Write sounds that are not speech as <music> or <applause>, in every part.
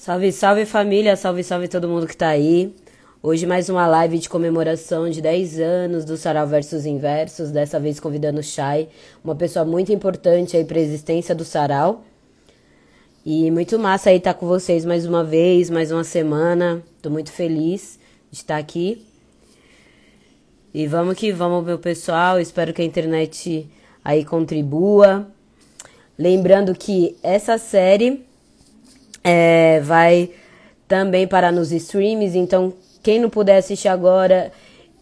Salve, salve família, salve, salve todo mundo que tá aí. Hoje mais uma live de comemoração de 10 anos do Sarau Versus Inversos, dessa vez convidando o Chay, uma pessoa muito importante aí para a existência do Sarau. E muito massa aí estar tá com vocês mais uma vez, mais uma semana. Tô muito feliz de estar aqui. E vamos que vamos, meu pessoal. Espero que a internet aí contribua. Lembrando que essa série é, vai também parar nos streams, então quem não puder assistir agora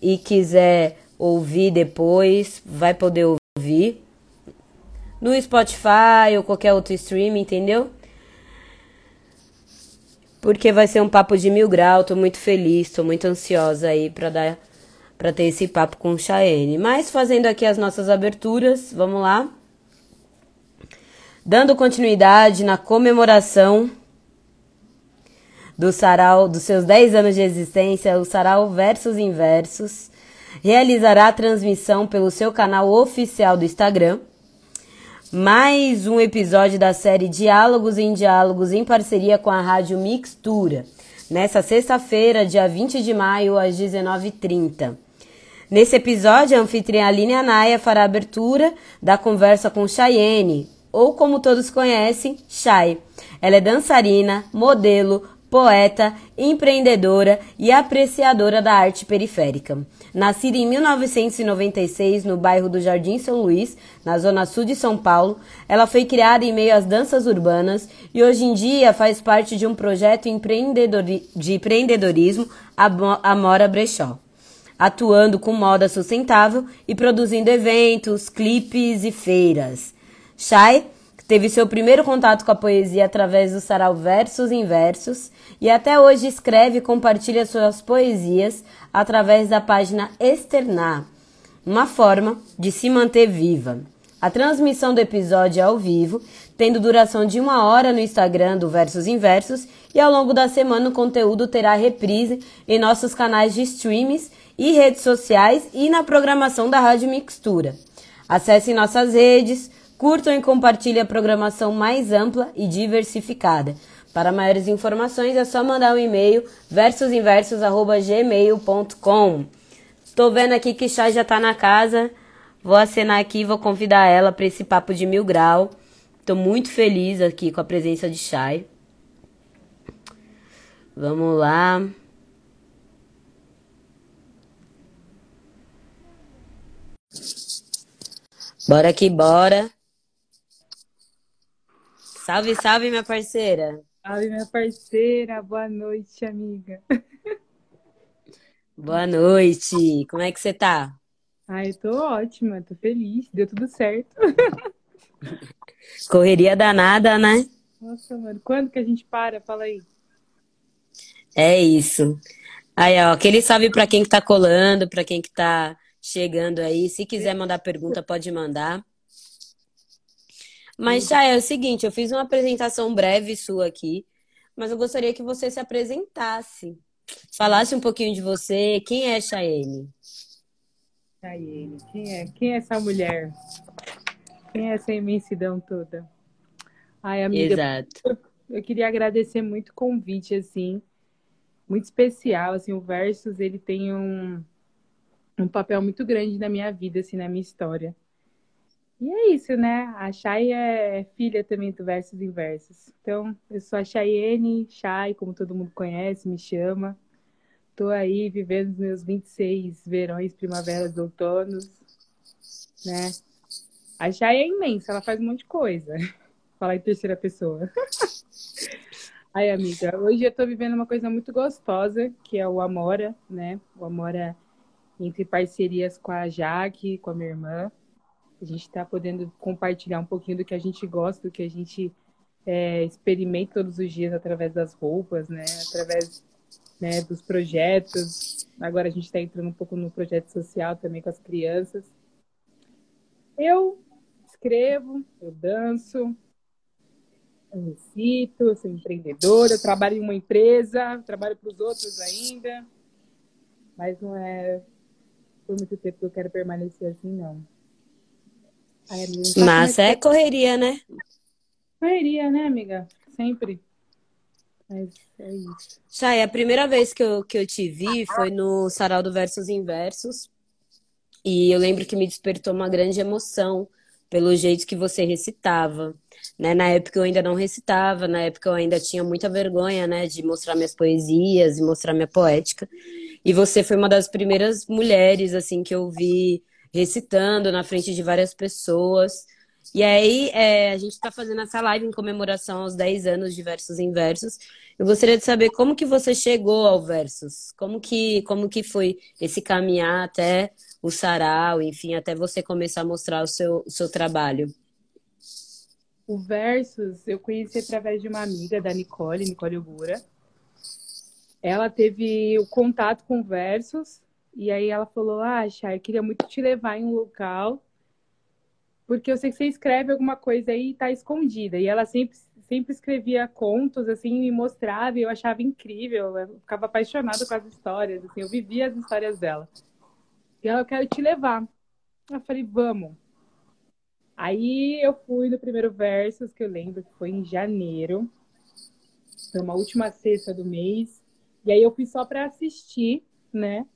e quiser ouvir depois, vai poder ouvir no Spotify ou qualquer outro stream, entendeu? Porque vai ser um papo de mil graus, tô muito feliz, tô muito ansiosa aí para dar para ter esse papo com o Chaene. Mas fazendo aqui as nossas aberturas, vamos lá. Dando continuidade na comemoração do Sarau, dos seus 10 anos de existência, o Sarau Versos Inversos, realizará a transmissão pelo seu canal oficial do Instagram. Mais um episódio da série Diálogos em Diálogos em parceria com a Rádio Mixtura, nessa sexta-feira, dia 20 de maio, às 19h30. Nesse episódio, a anfitriã Aline Anaia fará a abertura da conversa com Chayenne, ou como todos conhecem, Chay. Ela é dançarina, modelo, poeta, empreendedora e apreciadora da arte periférica. Nascida em 1996 no bairro do Jardim São Luís, na zona sul de São Paulo, ela foi criada em meio às danças urbanas e hoje em dia faz parte de um projeto de empreendedorismo Amora Brechó, atuando com moda sustentável e produzindo eventos, clipes e feiras. Chay teve seu primeiro contato com a poesia através do sarau Versos em Versos e até hoje escreve e compartilha suas poesias através da página Externar, uma forma de se manter viva. A transmissão do episódio é ao vivo, tendo duração de uma hora no Instagram do Versos Inversos e ao longo da semana o conteúdo terá reprise em nossos canais de streams e redes sociais e na programação da Rádio Mixtura. Acesse nossas redes, curtam e compartilhem a programação mais ampla e diversificada. Para maiores informações é só mandar um e-mail versusinversos@gmail.com. Tô vendo aqui que Chay já tá na casa. Vou acenar aqui, vou convidar ela para esse papo de mil grau. Tô muito feliz aqui com a presença de Chay. Vamos lá. Bora que bora. Salve, salve, minha parceira. Salve, minha parceira. Boa noite, amiga. Boa noite. Como é que você tá? Ai, tô ótima, tô feliz. Deu tudo certo. Correria danada, né? Nossa, mano. Quando que a gente para? Fala aí. É isso. Aí, ó, aquele salve para quem que tá colando, para quem que tá chegando aí. Se quiser mandar pergunta, pode mandar. Mas, Chay, é o seguinte, eu fiz uma apresentação breve sua aqui, mas eu gostaria que você se apresentasse. Falasse um pouquinho de você. Quem é Chayenne? Chayenne, quem é? Quem é essa mulher? Quem é essa imensidão toda? Ai, amiga, Exato. eu queria agradecer muito o convite, assim, muito especial, assim, o Versus, ele tem um, um papel muito grande na minha vida, assim, na minha história. E é isso, né? A Chay é filha também do Versos Inversos. Então, eu sou a Chayene, Chay, como todo mundo conhece, me chama. Tô aí vivendo os meus 26 verões, primaveras, outonos, né? A Chay é imensa, ela faz um monte de coisa. <laughs> Falar em terceira pessoa. <laughs> Aí, amiga, hoje eu tô vivendo uma coisa muito gostosa, que é o Amora, né? O Amora entre parcerias com a Jaque, com a minha irmã. A gente está podendo compartilhar um pouquinho do que a gente gosta, do que a gente é, experimenta todos os dias através das roupas, né? Através né, dos projetos. Agora a gente está entrando um pouco no projeto social também com as crianças. Eu escrevo, eu danço, eu recito, eu sou empreendedora, eu trabalho em uma empresa, trabalho para os outros ainda, mas não é por muito tempo que eu quero permanecer assim, não. Amiga, Mas é correria, né? Correria, né, amiga? Sempre. Mas é isso. Chay, a primeira vez que eu, que eu te vi foi no Sarau do Versos Inversos. E eu lembro que me despertou uma grande emoção pelo jeito que você recitava. Né? Na época eu ainda não recitava, na época eu ainda tinha muita vergonha né, de mostrar minhas poesias e mostrar minha poética. E você foi uma das primeiras mulheres assim que eu vi recitando na frente de várias pessoas. E aí, é, a gente está fazendo essa live em comemoração aos 10 anos de Versos em Versos. Eu gostaria de saber como que você chegou ao Versos, como que, como que foi esse caminhar até o sarau, enfim, até você começar a mostrar o seu, o seu trabalho. O Versus eu conheci através de uma amiga da Nicole, Nicole Ogura. Ela teve o contato com Versus e aí ela falou: Ah, Chay, eu queria muito te levar em um local porque eu sei que você escreve alguma coisa aí e tá escondida. E ela sempre, sempre escrevia contos, assim, me mostrava e eu achava incrível. Eu ficava apaixonada com as histórias, assim, eu vivia as histórias dela. E ela, eu quero te levar. Eu falei, vamos. Aí eu fui no primeiro Versus, que eu lembro que foi em janeiro. Foi uma última sexta do mês. E aí eu fui só para assistir, né?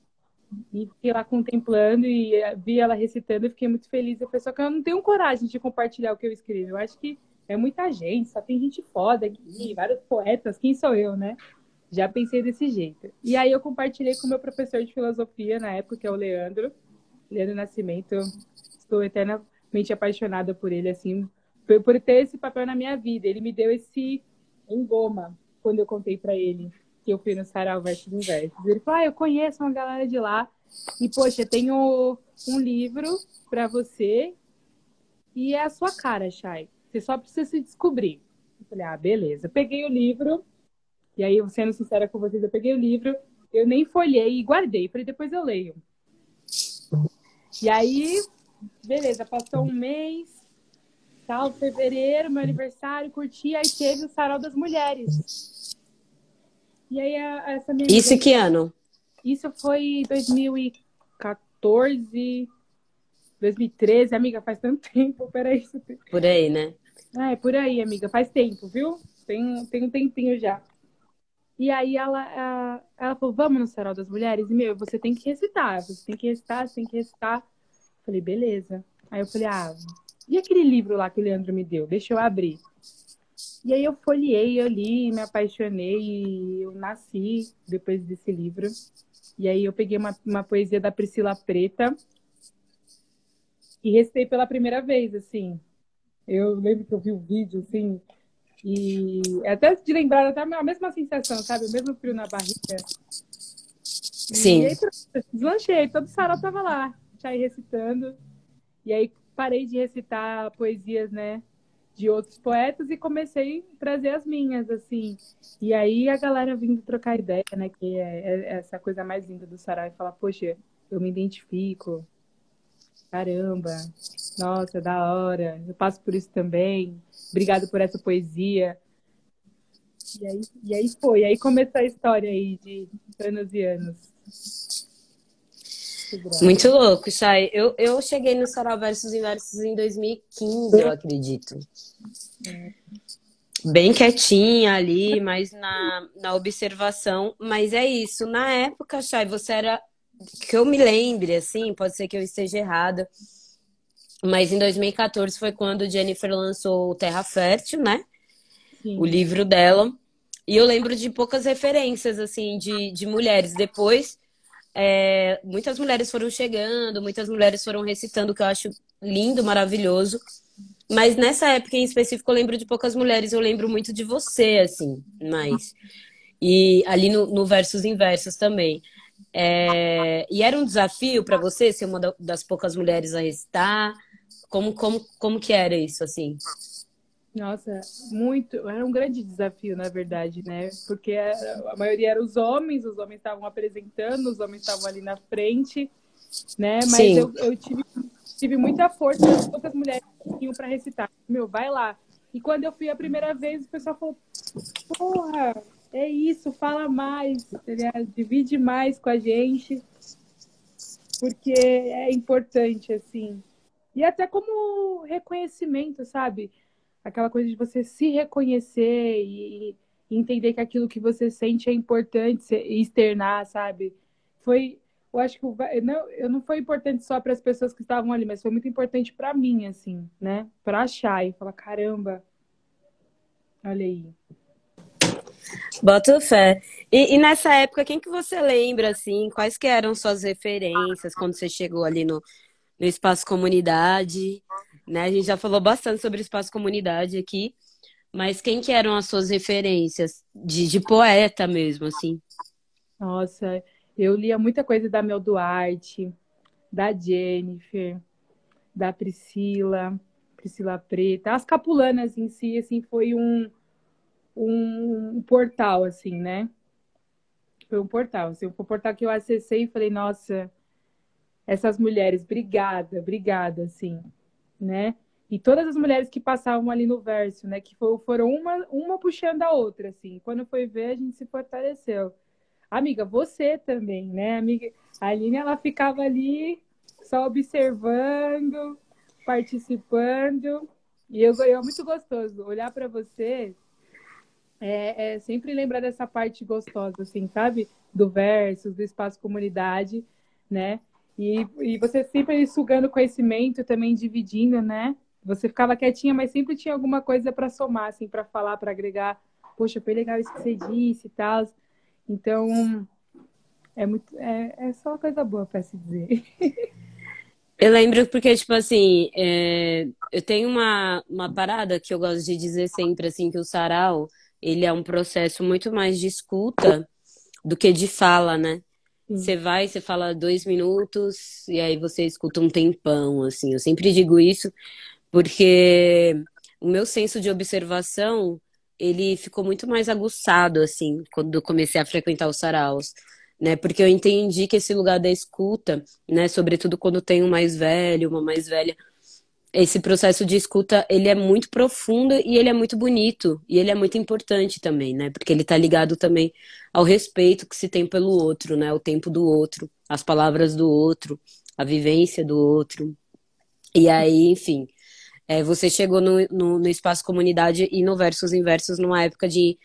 E fiquei lá contemplando e eh, vi ela recitando e fiquei muito feliz. Eu falei, só que eu não tenho coragem de compartilhar o que eu escrevo. Eu acho que é muita gente, só tem gente foda aqui, vários poetas, quem sou eu, né? Já pensei desse jeito. E aí eu compartilhei com meu professor de filosofia na época, que é o Leandro, Leandro Nascimento. Estou eternamente apaixonada por ele, assim, por ter esse papel na minha vida. Ele me deu esse engoma quando eu contei para ele que eu fui no Sarau Versos Inversos. Ele falou: Ah, eu conheço uma galera de lá. E, poxa, tenho um livro para você e é a sua cara, Chay. Você só precisa se descobrir. Eu falei: Ah, beleza. peguei o livro, e aí, sendo sincera com vocês, eu peguei o livro, eu nem folhei e guardei, para depois eu leio. E aí, beleza, passou um mês, tal, fevereiro, meu aniversário, curti, aí teve o Sarau das Mulheres. E aí essa minha Isso que ano? Isso foi 2014, 2013, amiga, faz tanto <laughs> tempo, peraí. Por aí, né? É, por aí, amiga, faz tempo, viu? Tem, tem um tempinho já. E aí ela, ela falou, vamos no Sarau das Mulheres? E, meu, você tem que recitar, você tem que recitar, você tem que recitar. Falei, beleza. Aí eu falei, ah, e aquele livro lá que o Leandro me deu? Deixa eu abrir. E aí eu folhei, eu li, me apaixonei e eu nasci depois desse livro. E aí eu peguei uma, uma poesia da Priscila Preta e recitei pela primeira vez, assim. Eu lembro que eu vi o vídeo, assim, e até de lembrar, até a mesma sensação, sabe? O mesmo frio na barriga. Sim. E aí, deslanchei, todo o sarau tava lá, já recitando. E aí parei de recitar poesias, né? De outros poetas e comecei a trazer as minhas, assim. E aí a galera vindo trocar ideia, né? Que é, é essa coisa mais linda do Sarau falar, poxa, eu me identifico. Caramba, nossa, da hora. Eu passo por isso também. Obrigado por essa poesia. E aí, e aí foi. E aí começou a história aí de anos e anos. Muito louco, Chay. Eu, eu cheguei no Sarau Versus Inversos em 2015, eu acredito. Bem quietinha ali, mas na, na observação. Mas é isso. Na época, Chay, você era. Que eu me lembre, assim, pode ser que eu esteja errada. Mas em 2014 foi quando Jennifer lançou Terra Fértil, né? Sim. O livro dela. E eu lembro de poucas referências, assim, de, de mulheres. Depois é, muitas mulheres foram chegando, muitas mulheres foram recitando, que eu acho lindo, maravilhoso. Mas nessa época em específico, eu lembro de poucas mulheres, eu lembro muito de você, assim, mais. E ali no, no Versos Inversos também. É, e era um desafio para você ser uma das poucas mulheres a recitar? Como, como, como que era isso, assim? Nossa, muito. Era um grande desafio, na verdade, né? Porque a maioria eram os homens, os homens estavam apresentando, os homens estavam ali na frente, né? Mas eu, eu, tive, tive muita força poucas mulheres que tinham para recitar. Meu, vai lá. E quando eu fui a primeira vez, o pessoal falou: Porra, é isso, fala mais, divide mais com a gente, porque é importante, assim. E até como reconhecimento, sabe? Aquela coisa de você se reconhecer e, entender que aquilo que você sente é importante externar, sabe? Foi, eu acho que não, eu não foi importante só para as pessoas que estavam ali, mas foi muito importante para mim, assim, né? Para achar e falar, caramba, olha aí. Bota fé. E, e, nessa época, quem que você lembra, assim, quais que eram suas referências quando você chegou ali no, no Espaço Comunidade? Né? A gente já falou bastante sobre Espaço Comunidade aqui, mas quem que eram as suas referências de, de poeta mesmo, assim? Nossa, eu lia muita coisa da Mel Duarte, da Jennifer, da Priscila, Priscila Preta. As Capulanas em si, assim, foi um, um, um portal, assim, né? Foi um portal. Assim, foi um portal que eu acessei e falei, nossa, essas mulheres, obrigada, obrigada, assim, né? E todas as mulheres que passavam ali no verso, né? Que foram uma, uma puxando a outra, assim. Quando foi ver, a gente se fortaleceu. Amiga, você também, né? Amiga, a Aline, ela ficava ali só observando, participando. E eu, eu é muito gostoso olhar para você é, é, sempre lembrar dessa parte gostosa, assim, sabe? Do verso, do espaço comunidade, né? E, e você sempre sugando conhecimento, também dividindo, né? Você ficava quietinha, mas sempre tinha alguma coisa para somar, assim, para falar, para agregar. Poxa, foi legal isso que você disse e tal. Então, é muito, é, é só coisa boa para se dizer. Eu lembro porque, tipo assim, é, eu tenho uma, uma parada que eu gosto de dizer sempre, assim, que o sarau, ele é um processo muito mais de escuta do que de fala, né? Você vai, você fala dois minutos e aí você escuta um tempão, assim. Eu sempre digo isso porque o meu senso de observação ele ficou muito mais aguçado assim quando eu comecei a frequentar os saraus, né? Porque eu entendi que esse lugar da escuta, né, sobretudo quando tem um mais velho, uma mais velha, esse processo de escuta, ele é muito profundo e ele é muito bonito e ele é muito importante também, né? Porque ele está ligado também ao respeito que se tem pelo outro, né? O tempo do outro, as palavras do outro, a vivência do outro. E aí, enfim, é, você chegou no, no, no, espaço comunidade e no versos inversos numa época de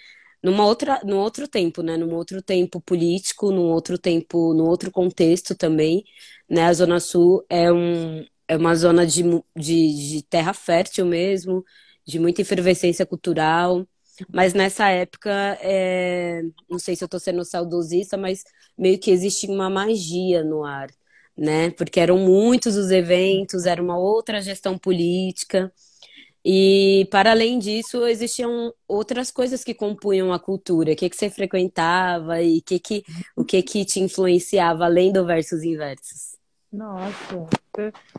numa outra num outro tempo né num outro tempo político num outro tempo num outro contexto também né a zona sul é um é uma zona de, de, de terra fértil mesmo de muita efervescência cultural mas nessa época é, não sei se eu estou sendo saudosista mas meio que existe uma magia no ar né? Porque eram muitos os eventos, era uma outra gestão política. E, para além disso, existiam outras coisas que compunham a cultura. O que, que você frequentava e que que, o que, que te influenciava, além do versos inversos? Nossa,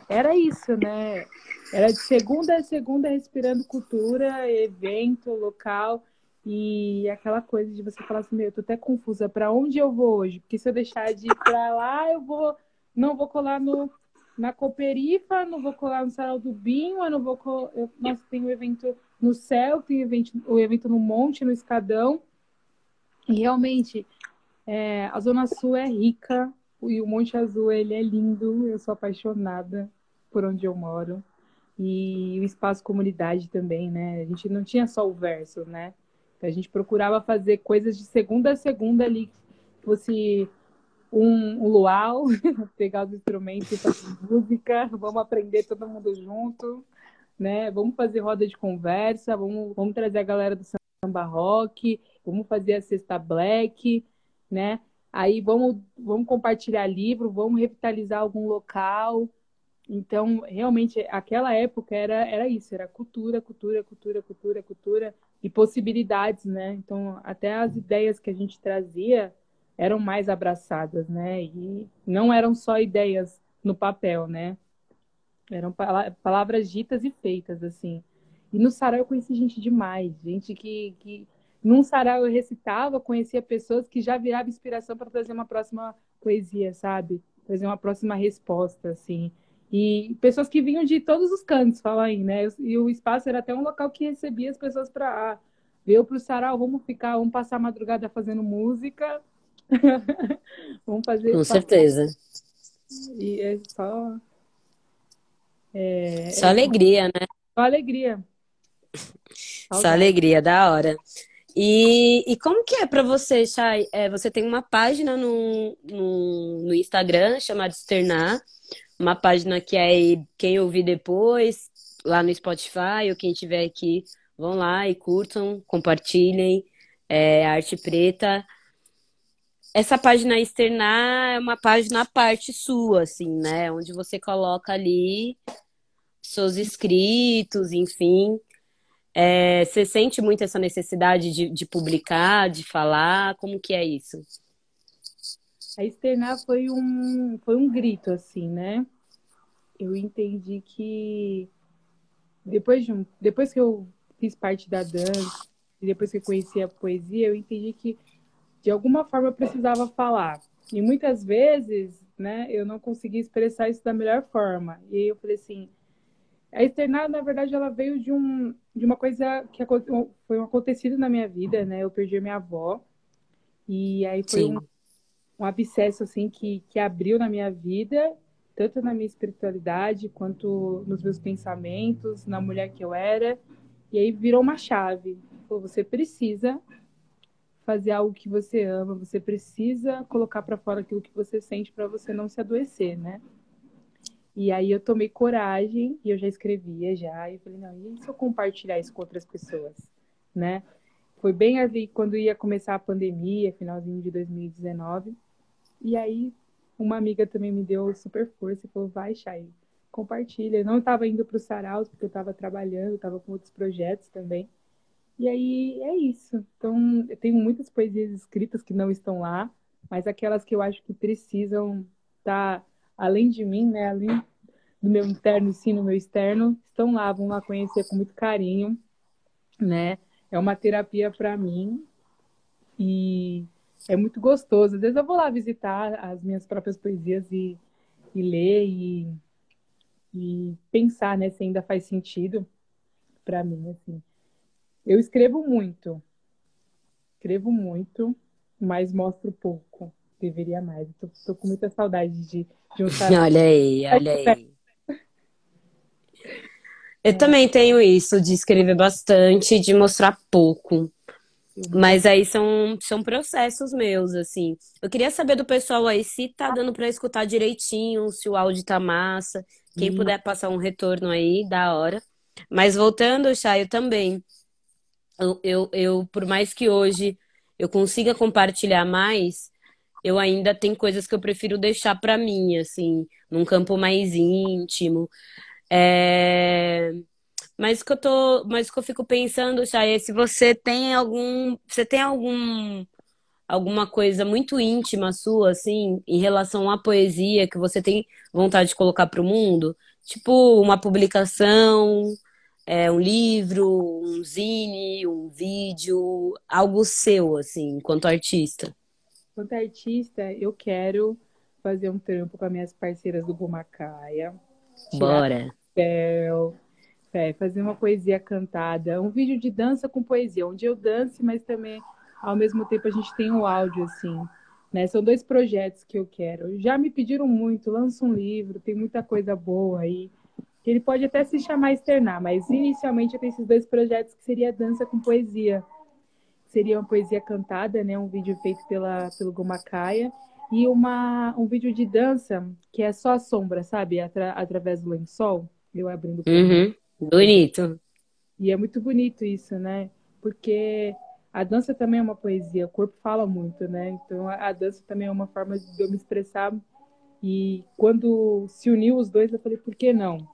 era isso, né? Era de segunda a segunda respirando cultura, evento, local. E aquela coisa de você falar assim, meu, eu tô até confusa, para onde eu vou hoje? Porque se eu deixar de ir para lá, eu vou não vou colar no, na Cooperifa, não vou colar no Sarau do Binho, eu não vou colar, eu, nossa, tem um evento no céu, tem evento, o evento no monte, no escadão. E realmente, é, a Zona Sul é rica e o Monte Azul ele é lindo. Eu sou apaixonada por onde eu moro. E o espaço comunidade também, né? A gente não tinha só o verso, né? A gente procurava fazer coisas de segunda a segunda ali, que fosse um, um luau, <laughs> pegar os instrumentos e fazer música, vamos aprender todo mundo junto, né? Vamos fazer roda de conversa, vamos, vamos trazer a galera do samba rock, vamos fazer a cesta black, né? Aí vamos, vamos compartilhar livro, vamos revitalizar algum local. Então, realmente, aquela época era, era isso, era cultura, cultura, cultura, cultura, cultura e possibilidades, né? Então, até as ideias que a gente trazia eram mais abraçadas, né? E não eram só ideias no papel, né? Eram palavras ditas e feitas, assim. E no sarau eu conheci gente demais, gente que, que num sarau eu recitava, conhecia pessoas que já virava inspiração para trazer uma próxima poesia, sabe? Trazer uma próxima resposta, assim. E pessoas que vinham de todos os cantos, fala aí, né? E o espaço era até um local que recebia as pessoas para ah, veio para o sarau, vamos ficar, vamos passar a madrugada fazendo música, <laughs> Vamos fazer. Com certeza. E é só. É, só é... alegria, né? Só alegria. Só alegria, da hora. E, e como que é para você, Chay? É, você tem uma página no, no, no Instagram chamada Externar, uma página que é quem ouvir depois, lá no Spotify, ou quem tiver aqui, vão lá e curtam, compartilhem. É, Arte Preta. Essa página Externar é uma página à parte sua, assim, né? Onde você coloca ali seus escritos, enfim. É, você sente muito essa necessidade de, de, publicar, de falar? Como que é isso? A externar foi um, foi um grito, assim, né? Eu entendi que depois, de um, depois que eu fiz parte da dança, e depois que eu conheci a poesia, eu entendi que de alguma forma eu precisava falar. E muitas vezes, né, eu não conseguia expressar isso da melhor forma. E aí eu falei assim, a externada, na verdade, ela veio de, um, de uma coisa que foi um acontecido na minha vida, né? Eu perdi a minha avó. E aí foi um, um abscesso, assim, que, que abriu na minha vida, tanto na minha espiritualidade, quanto nos meus pensamentos, na mulher que eu era. E aí virou uma chave. Você precisa fazer algo que você ama, você precisa colocar para fora aquilo que você sente para você não se adoecer, né? E aí eu tomei coragem e eu já escrevia já. E eu falei, não, e se eu compartilhar isso com outras pessoas, né? Foi bem ali quando ia começar a pandemia, finalzinho de 2019. E aí uma amiga também me deu super força e falou, vai, Chay, compartilha. Eu não estava indo para o Saraus, porque eu estava trabalhando, estava com outros projetos também. E aí é isso. Então, eu tenho muitas poesias escritas que não estão lá, mas aquelas que eu acho que precisam estar tá além de mim, né, além do meu interno e sim no meu externo, estão lá, vão lá conhecer com muito carinho, né? É uma terapia para mim e é muito gostoso. Às vezes eu vou lá visitar as minhas próprias poesias e, e ler e, e pensar, né, se ainda faz sentido para mim, assim. Eu escrevo muito, escrevo muito, mas mostro pouco. Deveria mais. Tô, tô com muita saudade de <laughs> Olha aí, olha aí. <laughs> Eu também tenho isso de escrever bastante, de mostrar pouco. Mas aí são, são processos meus, assim. Eu queria saber do pessoal aí se tá dando para escutar direitinho, se o áudio tá massa. Quem puder passar um retorno aí, da hora. Mas voltando, Chay, eu também. Eu, eu, eu, por mais que hoje eu consiga compartilhar mais, eu ainda tenho coisas que eu prefiro deixar para mim, assim, num campo mais íntimo. É... Mas que eu tô, mas que eu fico pensando, Chay, é se você tem algum, você tem algum alguma coisa muito íntima sua, assim, em relação à poesia que você tem vontade de colocar para o mundo, tipo uma publicação, é, um livro, um zine, um vídeo, algo seu, assim, enquanto artista. Enquanto artista, eu quero fazer um trampo com as minhas parceiras do Bumacaia. Bora! Céu, é, fazer uma poesia cantada, um vídeo de dança com poesia, onde eu dance, mas também ao mesmo tempo a gente tem o um áudio assim. Né? São dois projetos que eu quero. Já me pediram muito, lança um livro, tem muita coisa boa aí. Ele pode até se chamar Externar, mas inicialmente eu tenho esses dois projetos que seria dança com poesia seria uma poesia cantada, né? Um vídeo feito pela, pelo Gomacaia. E uma, um vídeo de dança que é só a sombra, sabe? Atra, através do lençol. Eu abrindo. Uhum. Bonito. E é muito bonito isso, né? Porque a dança também é uma poesia, o corpo fala muito, né? Então a, a dança também é uma forma de eu me expressar. E quando se uniu os dois, eu falei, por que não?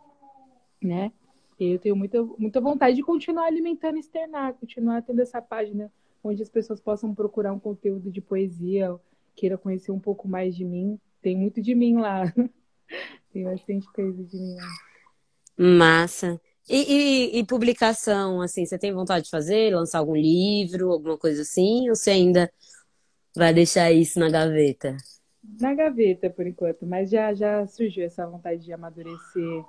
Né? E eu tenho muita, muita vontade de continuar alimentando externar, continuar tendo essa página onde as pessoas possam procurar um conteúdo de poesia, queira conhecer um pouco mais de mim. Tem muito de mim lá. <laughs> Tem bastante coisa de mim lá. Massa. E, e, e, publicação, assim, você tem vontade de fazer? Lançar algum livro, alguma coisa assim? Ou você ainda vai deixar isso na gaveta? Na gaveta, por enquanto. Mas já, já surgiu essa vontade de amadurecer,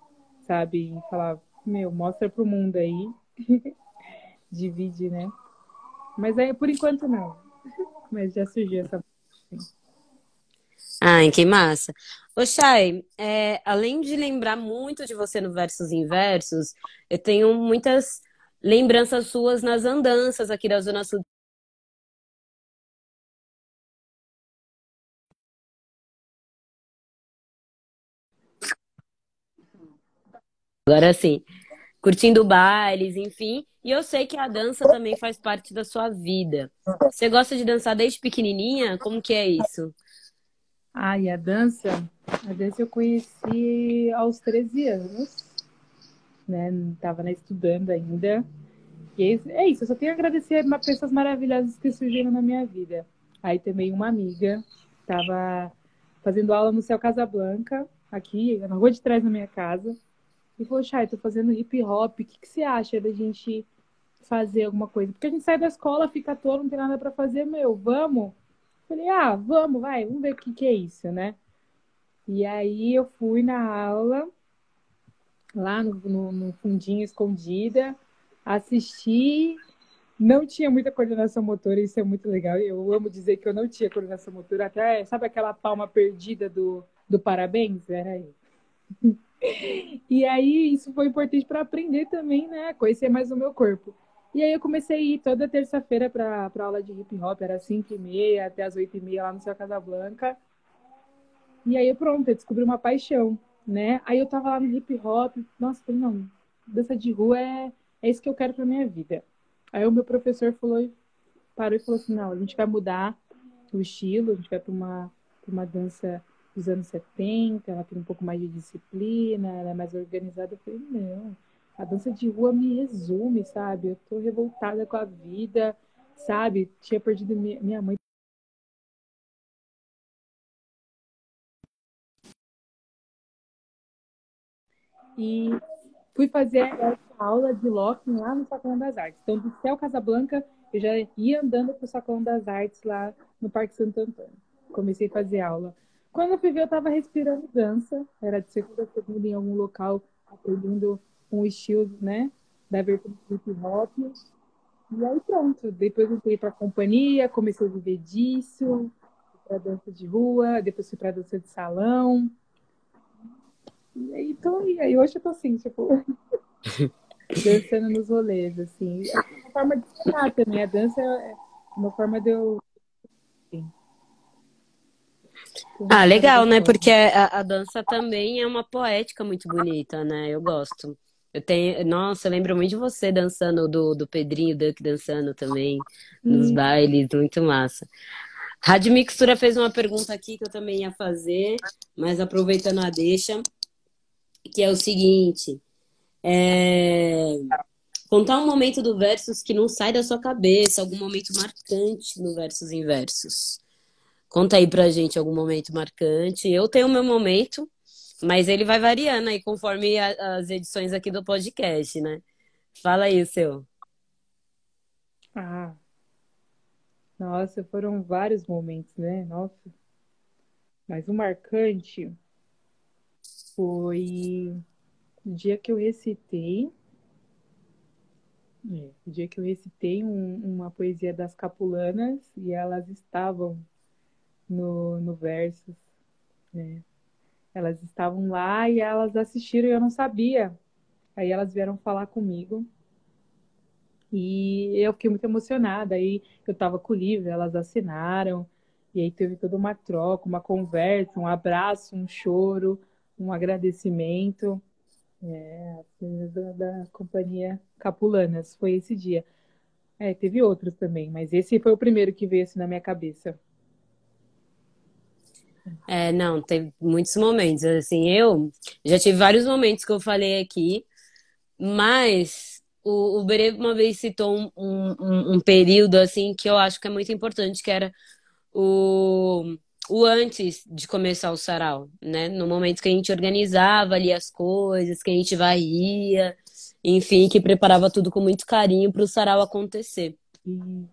sabe? E falar, meu, mostra pro mundo aí. <laughs> Divide, né? Mas aí, por enquanto, não. Mas já surgiu essa. Ai, que massa. Oxai, Chay, é, além de lembrar muito de você no Versos Inversos, eu tenho muitas lembranças suas nas andanças aqui da Zona Sul Agora sim curtindo bailes, enfim. E eu sei que a dança também faz parte da sua vida. Você gosta de dançar desde pequenininha? Como que é isso? E a dança? A dança eu conheci aos 13 anos, né? Tava né, estudando ainda. E é isso, eu só tenho a agradecer a pessoas maravilhosas que surgiram na minha vida. Aí também uma amiga, tava fazendo aula no Céu Casablanca, aqui, na rua de trás da minha casa. E falou, Chay, tô fazendo hip hop, o que, que você acha da gente fazer alguma coisa? Porque a gente sai da escola, fica todo, não tem nada para fazer, meu, vamos? Falei, ah, vamos, vai, vamos ver o que, que é isso, né? E aí eu fui na aula, lá no, no, no fundinho escondida, assisti não tinha muita coordenação motora, isso é muito legal. Eu amo dizer que eu não tinha coordenação motora, até, sabe aquela palma perdida do, do parabéns? Era eu. <laughs> <laughs> E aí, isso foi importante para aprender também, né? Conhecer mais o meu corpo. E aí, eu comecei a ir toda terça-feira para aula de hip hop, era 5 e meia até as 8 e meia lá no Céu Casablanca. E aí, pronto, eu descobri uma paixão, né? Aí, eu tava lá no hip hop, nossa, falei, não, dança de rua é, é isso que eu quero para minha vida. Aí o meu professor falou, parou e falou assim, não, a gente vai mudar o estilo, a gente vai para uma, uma dança dos anos 70, ela tem um pouco mais de disciplina, ela é mais organizada. Eu falei, não, a dança de rua me resume, sabe? Eu tô revoltada com a vida, sabe? Tinha perdido minha mãe. E fui fazer essa aula de locking lá no Sacão das Artes. Então, do Céu Casablanca, eu já ia andando para o Sacão das Artes lá no Parque Santo Antônio. Comecei a fazer aula. Quando eu fui ver, eu estava respirando dança. Era de segunda a segunda em algum local, aprendendo um estilo, né? Da vertente hip hop. E aí pronto. Depois entrei para a companhia, comecei a viver disso. Para dança de rua, depois fui para dança de salão. E aí, tô, e aí hoje eu tô assim, tipo, <laughs> dançando nos rolês, assim. É uma forma de ensinar também. A dança é uma forma de eu. Ah, legal, né? Porque a, a, dança também é uma poética muito bonita, né? Eu gosto. Eu tenho, nossa, eu lembro muito de você dançando, do, do Pedrinho Duck dançando também, nos hum. bailes, muito massa. Rádio Mixtura fez uma pergunta aqui que eu também ia fazer, mas aproveitando a deixa, que é o seguinte: é... contar um momento do versus que não sai da sua cabeça, algum momento marcante no versus inversos. Conta aí pra gente algum momento marcante. Eu tenho o meu momento, mas ele vai variando aí conforme a, as edições aqui do podcast, né? Fala aí seu. Ah, nossa, foram vários momentos, né? Nossa. Mas o marcante foi o dia que eu recitei. É, o dia que eu recitei um, uma poesia das Capulanas e elas estavam no, no Versus. Né? Elas estavam lá e elas assistiram e eu não sabia. Aí elas vieram falar comigo. E eu fiquei muito emocionada. Aí eu estava com o livro, elas assinaram. E aí teve toda uma troca, uma conversa, um abraço, um choro um agradecimento é, da, da, companhia Capulanas. Foi esse dia. É, teve outros também, mas esse foi o primeiro que veio assim na minha cabeça. É, não, tem muitos momentos. Assim, eu já tive vários momentos que eu falei aqui, mas o, o uma vez citou um, um, um período assim que eu acho que é muito importante, que era o o antes de começar o sarau, né? No momento que a gente organizava ali as coisas, que a gente varria, enfim, que preparava tudo com muito carinho para o sarau acontecer. Uhum.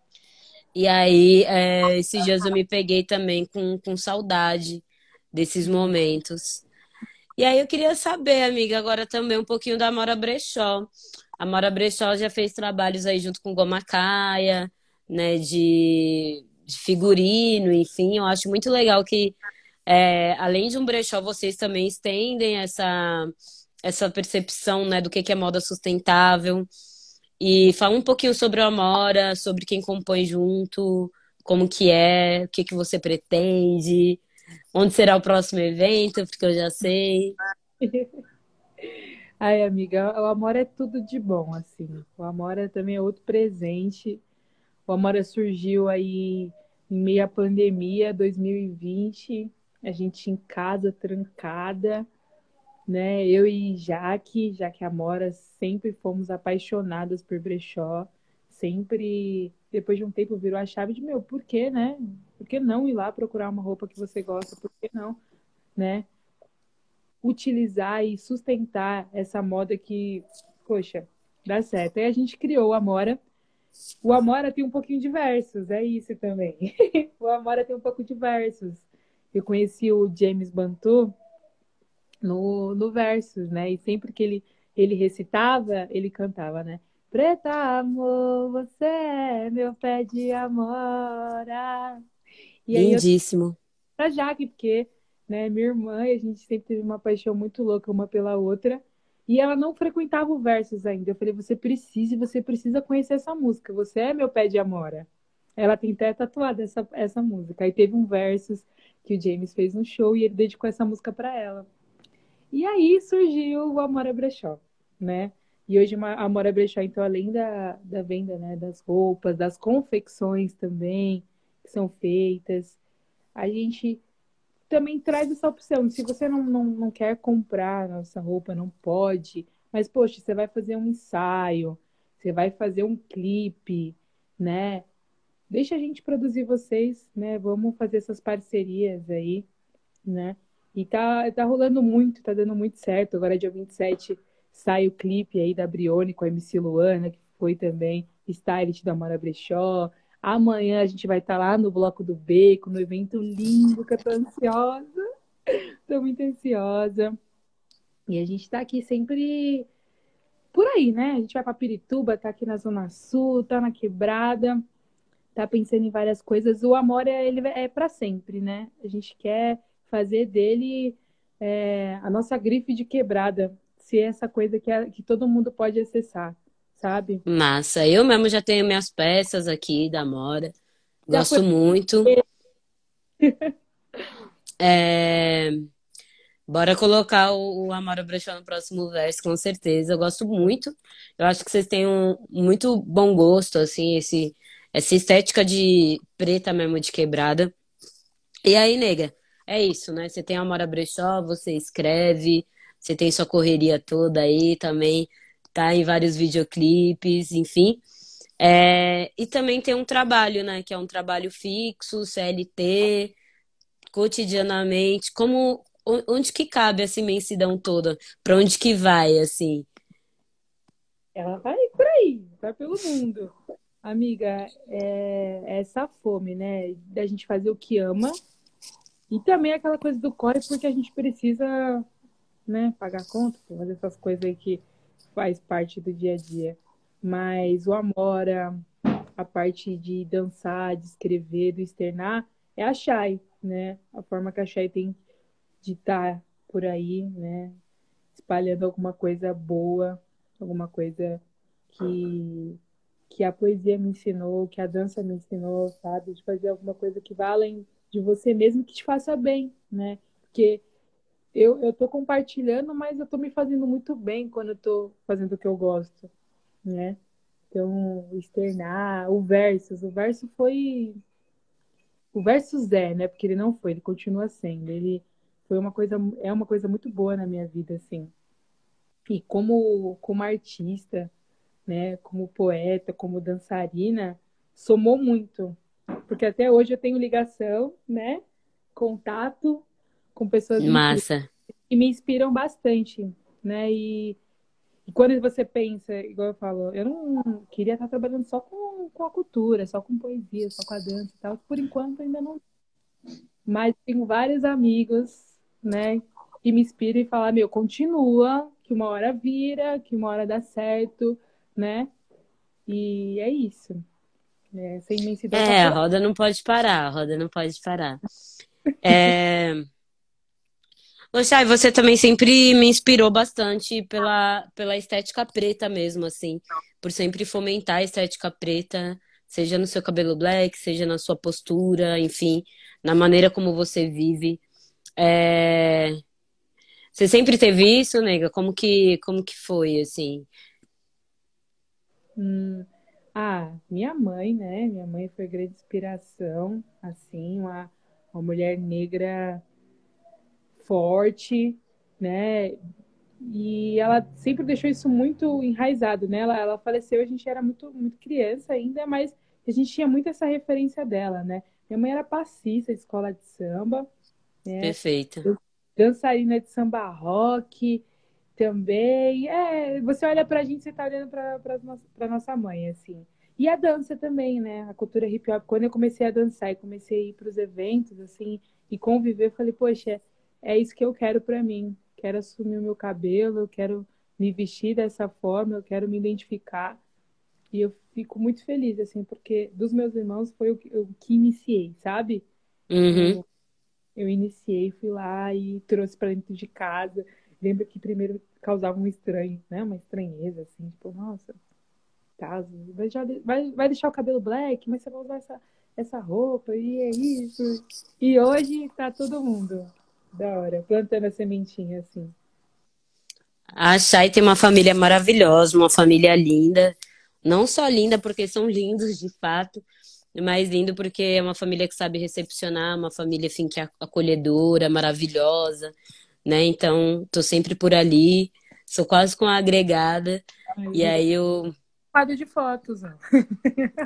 E aí, é, esses dias eu me peguei também com, com saudade desses momentos. E aí eu queria saber, amiga, agora também um pouquinho da Mora Brechó. A Mora Brechó já fez trabalhos aí junto com Goma Caia, né, de de figurino, enfim, eu acho muito legal que, é, além de um brechó, vocês também estendem essa, essa percepção né, do que é moda sustentável. E fala um pouquinho sobre a Amora, sobre quem compõe junto, como que é, o que, que você pretende, onde será o próximo evento, porque eu já sei. <laughs> Ai, amiga, o Amora é tudo de bom, assim. O Amora também é outro presente. O Amora surgiu aí em meio à pandemia 2020, a gente em casa trancada, né? Eu e Jaque, Jaque Amora, sempre fomos apaixonadas por brechó, sempre, depois de um tempo, virou a chave de meu, por que, né? Por que não ir lá procurar uma roupa que você gosta? Por que não, né? Utilizar e sustentar essa moda que, poxa, dá certo. Aí a gente criou a Amora. O Amora tem um pouquinho de versos, é isso também. <laughs> o Amora tem um pouco de versos. Eu conheci o James Bantu, no, no versos, né? E sempre que ele, ele recitava, ele cantava, né? Preta amor, você é meu pé de amora. E Lindíssimo. Pra Jaque, porque né, minha irmã e a gente sempre teve uma paixão muito louca uma pela outra. E ela não frequentava o versos ainda. Eu falei, você precisa, você precisa conhecer essa música. Você é meu pé de amora. Ela tem até tatuado essa, essa música. Aí teve um versos que o James fez no show e ele dedicou essa música para ela. E aí surgiu o Amora Brechó, né? E hoje a Amora Brechó, então, além da, da venda né, das roupas, das confecções também, que são feitas, a gente também traz essa opção. Se você não, não, não quer comprar nossa roupa, não pode, mas, poxa, você vai fazer um ensaio, você vai fazer um clipe, né? Deixa a gente produzir vocês, né? Vamos fazer essas parcerias aí, né? E tá, tá rolando muito, tá dando muito certo. Agora, dia 27, sai o clipe aí da Brione com a MC Luana, que foi também stylist da Mara Brechó. Amanhã a gente vai estar tá lá no Bloco do Beco, no evento lindo, que eu tô ansiosa. <laughs> tô muito ansiosa. E a gente tá aqui sempre por aí, né? A gente vai para Pirituba, tá aqui na Zona Sul, tá na Quebrada, tá pensando em várias coisas. O amor é, ele é para sempre, né? A gente quer fazer dele é, a nossa grife de quebrada, ser essa coisa que, é, que todo mundo pode acessar, sabe? Massa. Eu mesmo já tenho minhas peças aqui da Mora. Gosto foi... muito. <laughs> é... Bora colocar o, o Amora Brechó no próximo verso, com certeza. Eu gosto muito. Eu acho que vocês têm um muito bom gosto, assim, esse, essa estética de preta mesmo, de quebrada. E aí, nega, é isso, né? Você tem a Amora Brechó, você escreve, você tem sua correria toda aí também, tá em vários videoclipes, enfim. É, e também tem um trabalho, né? Que é um trabalho fixo, CLT, cotidianamente. Como onde que cabe essa imensidão toda? Para onde que vai, assim? Ela vai por aí, vai pelo mundo. Amiga, é, é essa fome, né? Da gente fazer o que ama e também aquela coisa do core, porque a gente precisa né, pagar conta, fazer essas coisas aí que faz parte do dia a dia. Mas o Amora, a parte de dançar, de escrever, do externar, é a Shai, né? A forma que a Shai tem de estar tá por aí, né? Espalhando alguma coisa boa, alguma coisa que, que a poesia me ensinou, que a dança me ensinou, sabe? De fazer alguma coisa que vá além de você mesmo que te faça bem, né? Porque eu, eu tô compartilhando, mas eu tô me fazendo muito bem quando eu tô fazendo o que eu gosto, né? Então, externar, o versus, o verso foi o versus é, né? Porque ele não foi, ele continua sendo. Ele foi uma coisa, é uma coisa muito boa na minha vida, assim. E como, como artista, né? Como poeta, como dançarina, somou muito, porque até hoje eu tenho ligação, né? Contato com pessoas Massa. que me inspiram bastante, né? E, e, quando você pensa, igual eu falo, eu não queria estar trabalhando só com, com a cultura, só com poesia, só com a dança e tal. Por enquanto ainda não. Mas tenho vários amigos, né? Que me inspiram e falam, meu, continua, que uma hora vira, que uma hora dá certo, né? E é isso. É, essa imensidão. É, a roda não pode parar, a roda não pode parar. <laughs> É... Oxai, você também sempre me inspirou bastante pela, pela estética preta mesmo, assim. Por sempre fomentar a estética preta, seja no seu cabelo black, seja na sua postura, enfim, na maneira como você vive. É... Você sempre teve isso, nega? Como que, como que foi, assim? Hum, ah, minha mãe, né? Minha mãe foi grande inspiração, assim, uma, uma mulher negra forte, né? E ela sempre deixou isso muito enraizado, né? Ela, ela faleceu, a gente era muito, muito criança ainda, mas a gente tinha muito essa referência dela, né? Minha mãe era passista de escola de samba, né? Perfeito. Dançarina de samba rock também. É, você olha pra gente, você tá olhando pra, pra, pra nossa mãe, assim. E a dança também, né? A cultura hip hop. Quando eu comecei a dançar e comecei a ir pros eventos, assim, e conviver, eu falei, poxa, é, é isso que eu quero para mim quero assumir o meu cabelo, eu quero me vestir dessa forma, eu quero me identificar. E eu fico muito feliz, assim, porque dos meus irmãos foi o que, eu que iniciei, sabe? Uhum. Eu, eu, iniciei, fui lá e trouxe para dentro de casa. Lembro que primeiro causava um estranho, né? Uma estranheza, assim, tipo, nossa, caso, vai, já, vai, vai deixar o cabelo black, mas você vai usar essa, essa roupa, e é isso. E hoje tá todo mundo da hora, plantando a sementinha assim. A Chay tem uma família maravilhosa, uma família linda. Não só linda porque são lindos de fato, mas lindo porque é uma família que sabe recepcionar, uma família assim que é acolhedora, maravilhosa, né? Então, tô sempre por ali, sou quase com a agregada. Ai, e aí eu quadro de fotos. Ó.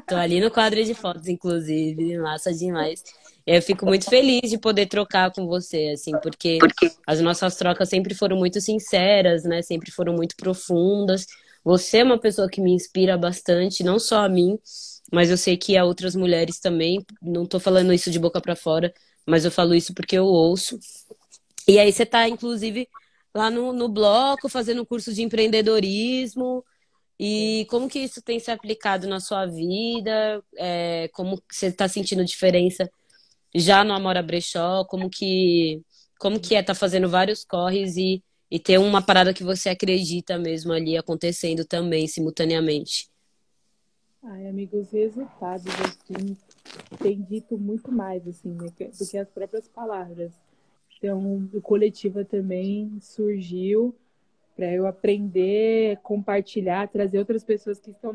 Tô ali no quadro de fotos, inclusive, massa demais. Eu fico muito feliz de poder trocar com você, assim, porque as nossas trocas sempre foram muito sinceras, né? Sempre foram muito profundas. Você é uma pessoa que me inspira bastante, não só a mim, mas eu sei que a outras mulheres também. Não tô falando isso de boca para fora, mas eu falo isso porque eu ouço. E aí você tá, inclusive, lá no, no bloco, fazendo curso de empreendedorismo. E como que isso tem se aplicado na sua vida? É, como você está sentindo diferença já no Amora Brechó, como que como que é estar tá fazendo vários corres e, e ter uma parada que você acredita mesmo ali acontecendo também simultaneamente. Ai, amigo, os resultados assim tem dito muito mais assim né, do que as próprias palavras. Então, o coletiva também surgiu para eu aprender, compartilhar, trazer outras pessoas que estão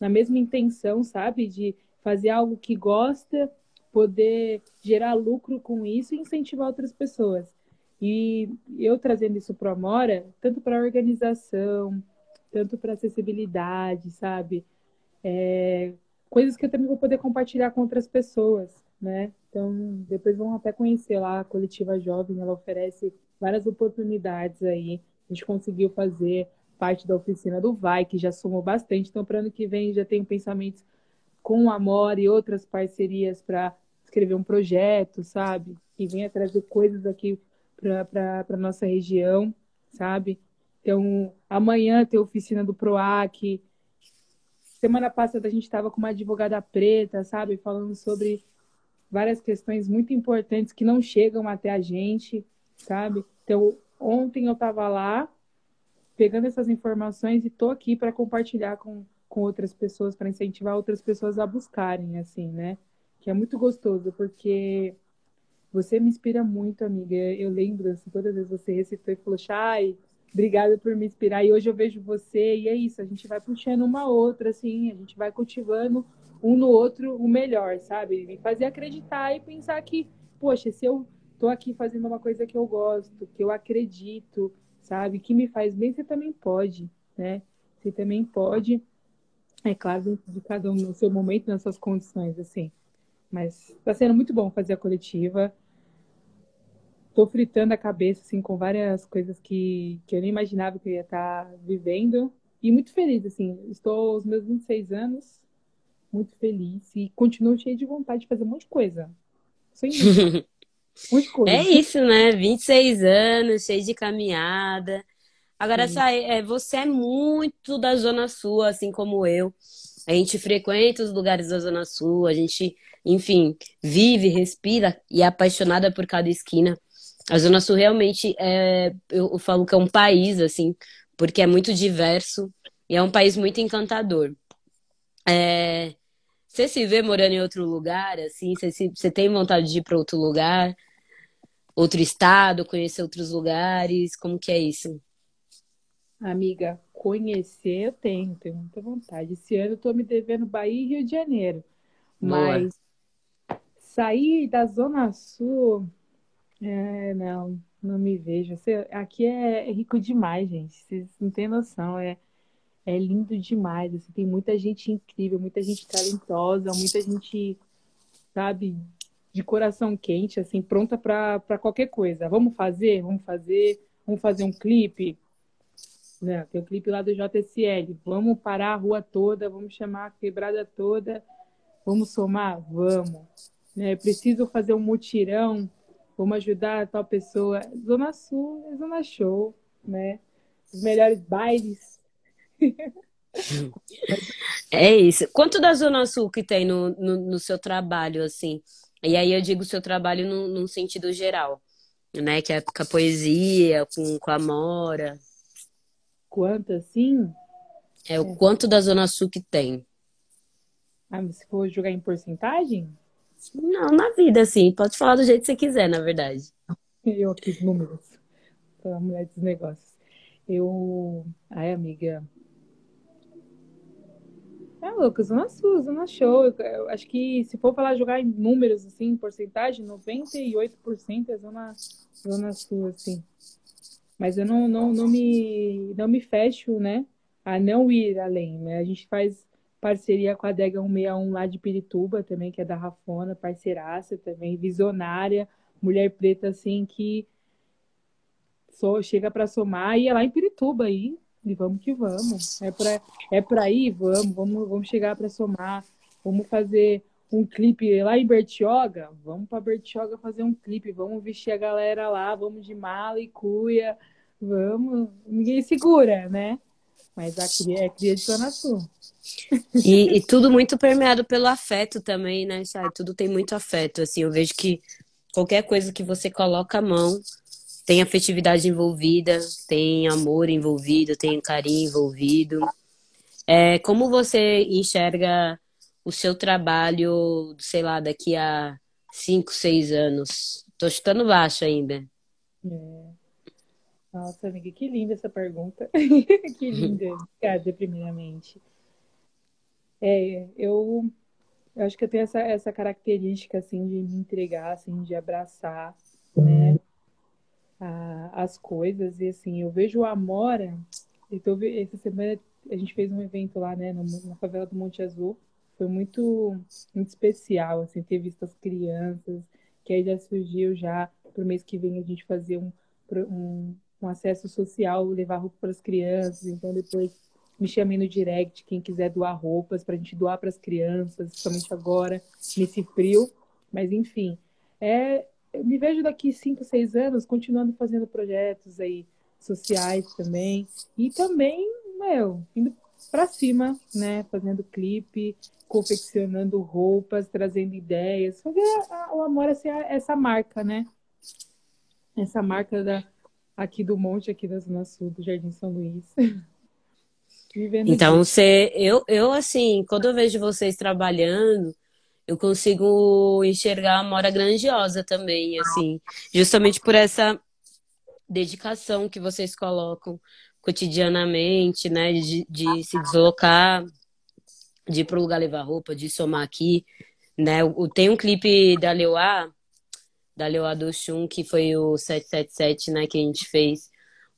na mesma intenção, sabe, de fazer algo que gosta poder gerar lucro com isso e incentivar outras pessoas. E eu trazendo isso para a Amora, tanto para organização, tanto para acessibilidade, sabe? É, coisas que eu também vou poder compartilhar com outras pessoas, né? Então, depois vão até conhecer lá a Coletiva Jovem, ela oferece várias oportunidades aí. A gente conseguiu fazer parte da oficina do Vai, que já somou bastante. Então, para ano que vem, já tenho pensamentos com o Amor e outras parcerias para escrever um projeto, sabe? Que venha trazer coisas aqui para a nossa região, sabe? Então, amanhã tem oficina do PROAC. Semana passada a gente estava com uma advogada preta, sabe? Falando sobre várias questões muito importantes que não chegam até a gente, sabe? Então, ontem eu estava lá pegando essas informações e estou aqui para compartilhar com, com outras pessoas, para incentivar outras pessoas a buscarem, assim, né? Que é muito gostoso, porque você me inspira muito, amiga. Eu lembro, assim, todas as vezes você recitou e falou, Chay, obrigada por me inspirar. E hoje eu vejo você, e é isso, a gente vai puxando uma outra, assim, a gente vai cultivando um no outro o melhor, sabe? Me fazer acreditar e pensar que, poxa, se eu tô aqui fazendo uma coisa que eu gosto, que eu acredito, sabe, que me faz bem, você também pode, né? Você também pode, é claro, de cada um no seu momento, nas suas condições, assim. Mas está sendo muito bom fazer a coletiva. Tô fritando a cabeça, assim, com várias coisas que, que eu nem imaginava que eu ia estar tá vivendo. E muito feliz, assim. Estou aos meus 26 anos, muito feliz. E continuo cheio de vontade de fazer um monte de coisa. Sem <laughs> É isso, né? 26 anos, cheio de caminhada. Agora, essa, é, você é muito da Zona Sul, assim como eu. A gente frequenta os lugares da Zona Sul, a gente, enfim, vive, respira e é apaixonada por cada esquina. A Zona Sul realmente é, eu falo que é um país, assim, porque é muito diverso e é um país muito encantador. É, você se vê morando em outro lugar, assim? Você, se, você tem vontade de ir para outro lugar? outro estado, conhecer outros lugares? Como que é isso? Amiga, conhecer eu tenho, tenho muita vontade. Esse ano eu tô me devendo Bahia e Rio de Janeiro. Mas Boa. sair da Zona Sul, é, não, não me vejo. Aqui é rico demais, gente. Vocês não têm noção. É, é lindo demais. Assim, tem muita gente incrível, muita gente talentosa, muita gente, sabe, de coração quente, assim, pronta para qualquer coisa. Vamos fazer? Vamos fazer? Vamos fazer um clipe? Né? Tem o um clipe lá do JSL. Vamos parar a rua toda, vamos chamar a quebrada toda, vamos somar? Vamos. Né? Preciso fazer um mutirão, vamos ajudar a tal pessoa. Zona Sul é Zona Show, né? Os melhores bailes é isso. Quanto da Zona Sul que tem no, no, no seu trabalho, assim? E aí eu digo seu trabalho no, num sentido geral, né? Que é com a poesia, com, com a mora. Quanto, assim? É, o quanto da Zona Sul que tem. Ah, se for jogar em porcentagem? Não, na vida, assim. Pode falar do jeito que você quiser, na verdade. <laughs> Eu aqui, números. Pela mulher dos negócios. Eu. Ai, amiga, é, Lucas, Zona Sul, Zona Show. Eu acho que se for falar jogar em números, assim, em porcentagem, 98% é Zona, Zona Sul, assim. Mas eu não, não, não, me, não me fecho, né, a não ir além, né? A gente faz parceria com a Dega 161 lá de Pirituba também, que é da Rafona, parceiraça também, visionária, mulher preta, assim, que só chega para somar e é lá em Pirituba aí, e vamos que vamos. É para é pra ir, vamos, vamos, vamos chegar para somar. Vamos fazer um clipe lá em Bertioga. Vamos para Bertioga fazer um clipe. Vamos vestir a galera lá, vamos de mala e cuia. Vamos. Ninguém segura, né? Mas a cria é cria de Zona Sul. E, e, tudo muito permeado pelo afeto também, né, Chay? Tudo tem muito afeto. Assim, eu vejo que qualquer coisa que você coloca a mão, tem afetividade envolvida, tem amor envolvido, tem carinho envolvido. É, como você enxerga o seu trabalho, sei lá, daqui a cinco, seis anos? Tô chutando baixo ainda. É. Nossa, amiga, que linda essa pergunta. <laughs> que linda. Obrigada, primeiramente. É, eu, eu acho que eu tenho essa, essa característica, assim, de me entregar, assim, de abraçar, né? As coisas. E assim, eu vejo a Amora. Então, essa semana a gente fez um evento lá, né, na favela do Monte Azul. Foi muito, muito especial, assim, ter visto as crianças, que aí já surgiu já para o mês que vem a gente fazer um, um, um acesso social, levar roupa para as crianças. Então, depois me chamei no direct, quem quiser doar roupas para a gente doar para as crianças, principalmente agora, nesse frio. Mas, enfim, é, eu me vejo daqui cinco, seis anos continuando fazendo projetos aí sociais também. E também, meu, indo para cima, né? Fazendo clipe, confeccionando roupas, trazendo ideias. Fazer o amor assim, essa marca, né? Essa marca da, aqui do monte, aqui da Zona Sul, do Jardim São Luís. <laughs> então, você, eu, eu, assim, quando eu vejo vocês trabalhando, eu consigo enxergar a Mora grandiosa também, assim, justamente por essa dedicação que vocês colocam cotidianamente, né, de, de se deslocar, de ir para o lugar levar roupa, de somar aqui, né, tem um clipe da Leuá, da Leuá do Chum, que foi o 777, né, que a gente fez,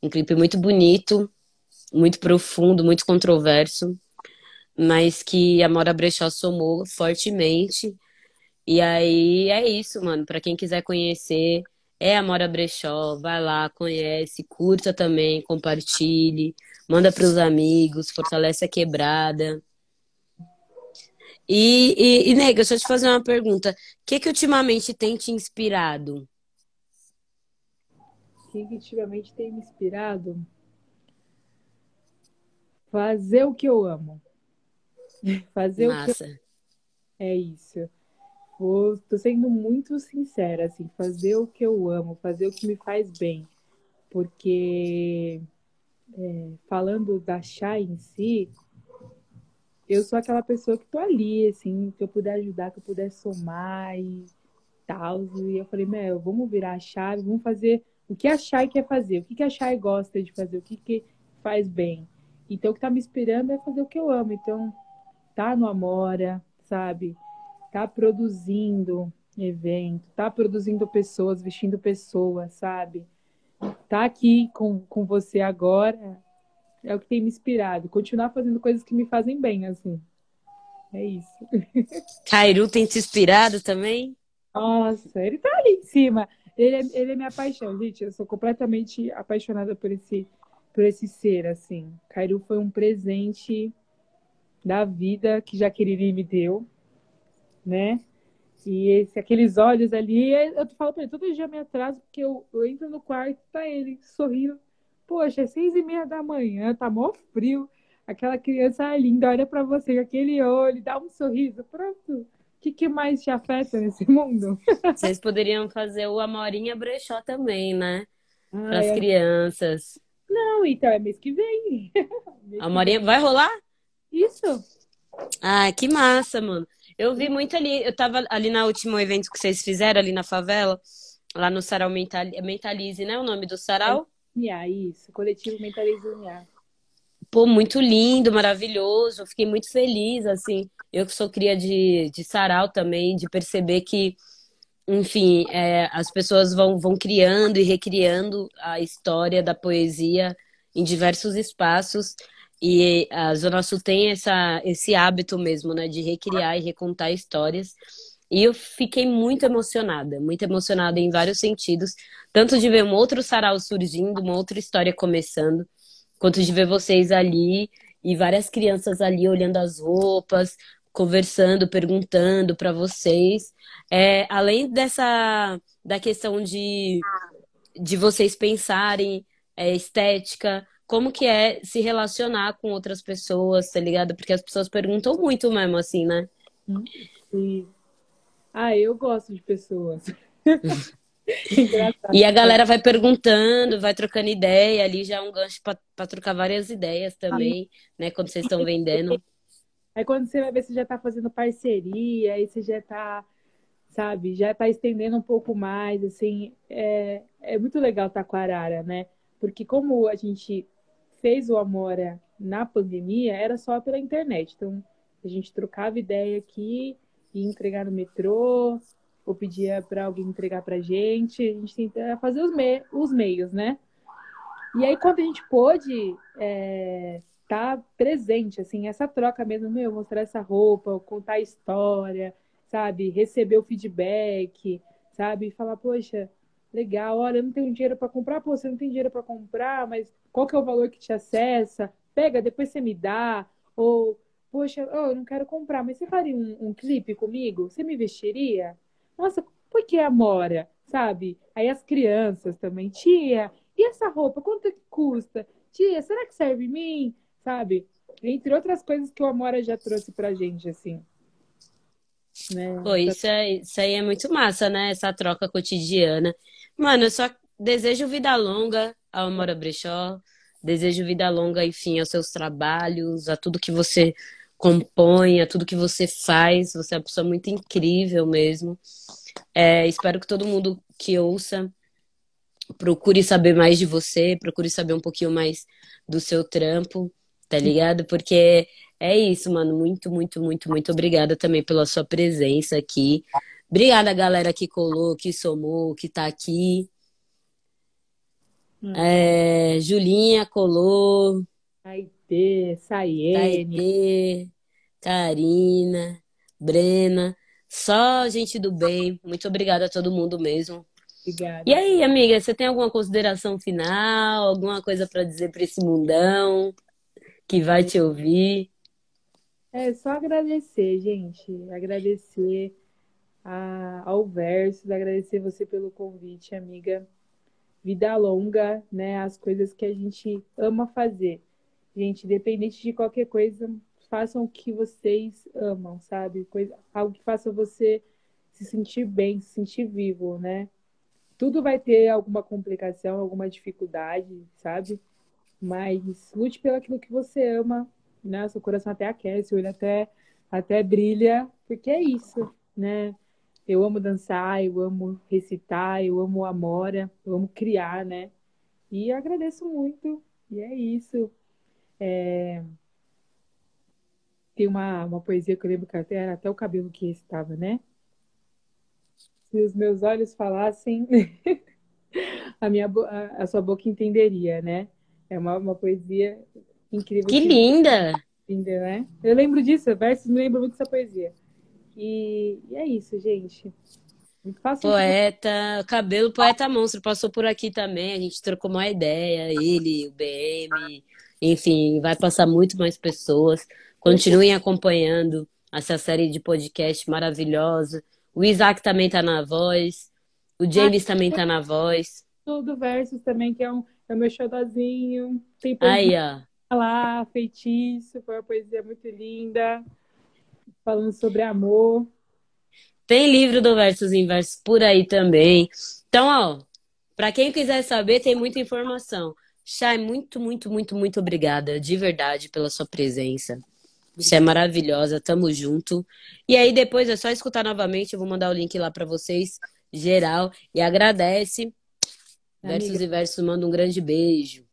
um clipe muito bonito, muito profundo, muito controverso, mas que a Mora Brechó somou fortemente. E aí é isso, mano. Para quem quiser conhecer, é a Mora Brechó, vai lá, conhece, curta também, compartilhe, manda para os amigos, fortalece a quebrada. E, e, e, nega, deixa eu te fazer uma pergunta. O que, que ultimamente tem te inspirado? O que, que ultimamente tem me inspirado? Fazer o que eu amo. Fazer Massa. o que eu... É isso. Vou, tô sendo muito sincera, assim, fazer o que eu amo, fazer o que me faz bem. Porque, é, falando da chá em si, eu sou aquela pessoa que tô ali, assim, que eu puder ajudar, que eu puder somar e tal. E eu falei, meu, vamos virar a chave, vamos fazer o que a Chay quer fazer, o que a Chay gosta de fazer, o que, que faz bem. Então, o que tá me inspirando é fazer o que eu amo. Então, tá no Amora, sabe? Tá produzindo evento, tá produzindo pessoas, vestindo pessoas, sabe? Tá aqui com, com você agora é o que tem me inspirado. Continuar fazendo coisas que me fazem bem, assim. É isso. <laughs> Cairu tem te inspirado também? Nossa, ele tá ali em cima. Ele é, ele é minha paixão, gente. Eu sou completamente apaixonada por esse, por esse ser, assim. Cairu foi um presente da vida que Jaqueline me deu, né? E esse, aqueles olhos ali, eu falo pra ele, todo dia eu me atraso, porque eu, eu entro no quarto, tá ele sorrindo. Poxa, é seis e meia da manhã, tá mó frio. Aquela criança linda olha para você com aquele olho, dá um sorriso, pronto. O que, que mais te afeta nesse mundo? <laughs> Vocês poderiam fazer o Amorinha Brechó também, né? Para as é... crianças. Não, então é mês que vem. <laughs> a Amorinha vai rolar? Isso. Ah, que massa, mano. Eu vi muito ali, eu tava ali no último evento que vocês fizeram ali na favela, lá no Sarau Mentalize, né? O nome do sarau? É, isso, coletivo Mentalize Uniar. Pô, muito lindo, maravilhoso. Fiquei muito feliz, assim. Eu que sou cria de, de sarau também, de perceber que, enfim, é, as pessoas vão, vão criando e recriando a história da poesia em diversos espaços. E a Zona Sul tem essa, esse hábito mesmo, né, de recriar e recontar histórias. E eu fiquei muito emocionada, muito emocionada em vários sentidos, tanto de ver um outro sarau surgindo, uma outra história começando, quanto de ver vocês ali e várias crianças ali olhando as roupas, conversando, perguntando para vocês. É, além dessa da questão de, de vocês pensarem é, estética, como que é se relacionar com outras pessoas, tá ligado? Porque as pessoas perguntam muito mesmo, assim, né? Sim. Ah, eu gosto de pessoas. <laughs> e a galera vai perguntando, vai trocando ideia, ali já é um gancho para trocar várias ideias também, né? Quando vocês estão vendendo. Aí quando você vai ver, você já tá fazendo parceria, aí você já tá, sabe, já tá estendendo um pouco mais, assim, é, é muito legal estar com a Arara, né? Porque como a gente fez o Amora na pandemia era só pela internet. Então, a gente trocava ideia aqui, ia entregar no metrô, ou pedia para alguém entregar para gente. A gente tenta fazer os, me os meios, né? E aí, quando a gente pôde é, tá presente, assim, essa troca mesmo, meu, mostrar essa roupa, contar a história, sabe? Receber o feedback, sabe? Falar, poxa, legal, olha, eu não tenho dinheiro para comprar, pô, você não tem dinheiro para comprar, mas qual que é o valor que te acessa? Pega, depois você me dá, ou, poxa, oh, eu não quero comprar, mas você faria um, um clipe comigo? Você me vestiria? Nossa, por que Amora? Sabe? Aí as crianças também, tia, e essa roupa, quanto que custa? Tia, será que serve em mim? Sabe? Entre outras coisas que o Amora já trouxe pra gente, assim. Né? Pô, isso, é, isso aí é muito massa, né? Essa troca cotidiana. Mano, eu só desejo vida longa ao Amora Brechó. Desejo vida longa, enfim, aos seus trabalhos, a tudo que você compõe, a tudo que você faz. Você é uma pessoa muito incrível mesmo. É, espero que todo mundo que ouça procure saber mais de você, procure saber um pouquinho mais do seu trampo, tá ligado? Porque é isso, mano. Muito, muito, muito, muito obrigada também pela sua presença aqui. Obrigada, galera que colou, que somou, que tá aqui. Hum. É, Julinha colou. Aitê, Saiene. Aitê, Karina, Brena. Só gente do bem. Muito obrigada a todo mundo mesmo. Obrigada. E aí, amiga, você tem alguma consideração final? Alguma coisa para dizer para esse mundão que vai te ouvir? É só agradecer, gente. Agradecer a, ao Versus, agradecer você pelo convite, amiga. Vida longa, né? As coisas que a gente ama fazer. Gente, independente de qualquer coisa, façam o que vocês amam, sabe? Coisa, algo que faça você se sentir bem, se sentir vivo, né? Tudo vai ter alguma complicação, alguma dificuldade, sabe? Mas lute pelo aquilo que você ama, né? Seu coração até aquece, o olho até, até brilha, porque é isso, né? Eu amo dançar, eu amo recitar, eu amo amora, eu amo criar, né? E agradeço muito. E é isso. É... Tem uma, uma poesia que eu lembro que até era até o cabelo que estava, né? Se os meus olhos falassem, <laughs> a, minha, a, a sua boca entenderia, né? É uma, uma poesia incrível. Que, que linda! Linda, né? Eu lembro disso, versos me lembram muito dessa poesia. E, e é isso, gente. Muito fácil. Poeta, cabelo poeta monstro, passou por aqui também, a gente trocou uma ideia, ele, o BM, enfim, vai passar muito mais pessoas. Continuem acompanhando essa série de podcast maravilhosa. O Isaac também tá na voz, o James também tá na voz. Tudo versos também, que é, um, é o meu xodozinho. Tem Aí, ó. lá, feitiço, foi uma poesia muito linda, falando sobre amor. Tem livro do Versos Inversos por aí também. Então, ó, para quem quiser saber, tem muita informação. Chay, muito, muito, muito, muito obrigada, de verdade, pela sua presença. Você é maravilhosa, tamo junto. E aí depois é só escutar novamente, eu vou mandar o link lá para vocês, geral, e agradece. Amiga. Versos e Versos manda um grande beijo.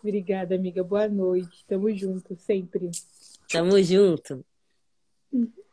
Obrigada, amiga. Boa noite. Tamo junto, sempre. Tamo junto. Uhum.